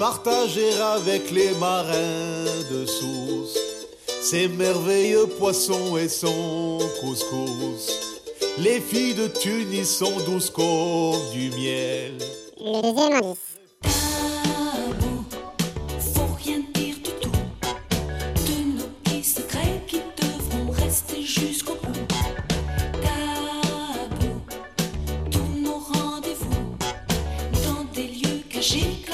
partager avec les marins de Sousse ses merveilleux poissons et son couscous. Les filles de Tunis sont douces comme du miel. Le deuxième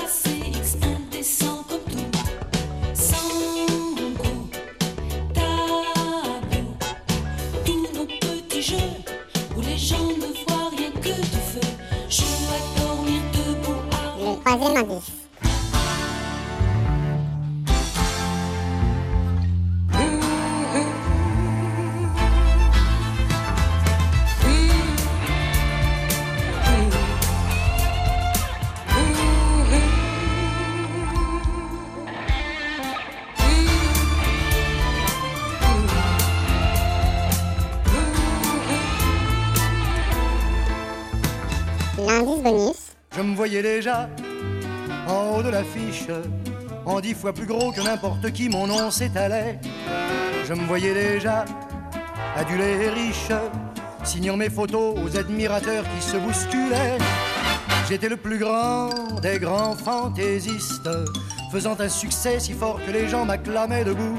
où les gens ne voient rien que du feu. Je à dormir debout Le troisième indice. Je me voyais déjà en haut de l'affiche, en dix fois plus gros que n'importe qui, mon nom s'étalait. Je me voyais déjà adulé et riche, signant mes photos aux admirateurs qui se bousculaient. J'étais le plus grand des grands fantaisistes, faisant un succès si fort que les gens m'acclamaient debout.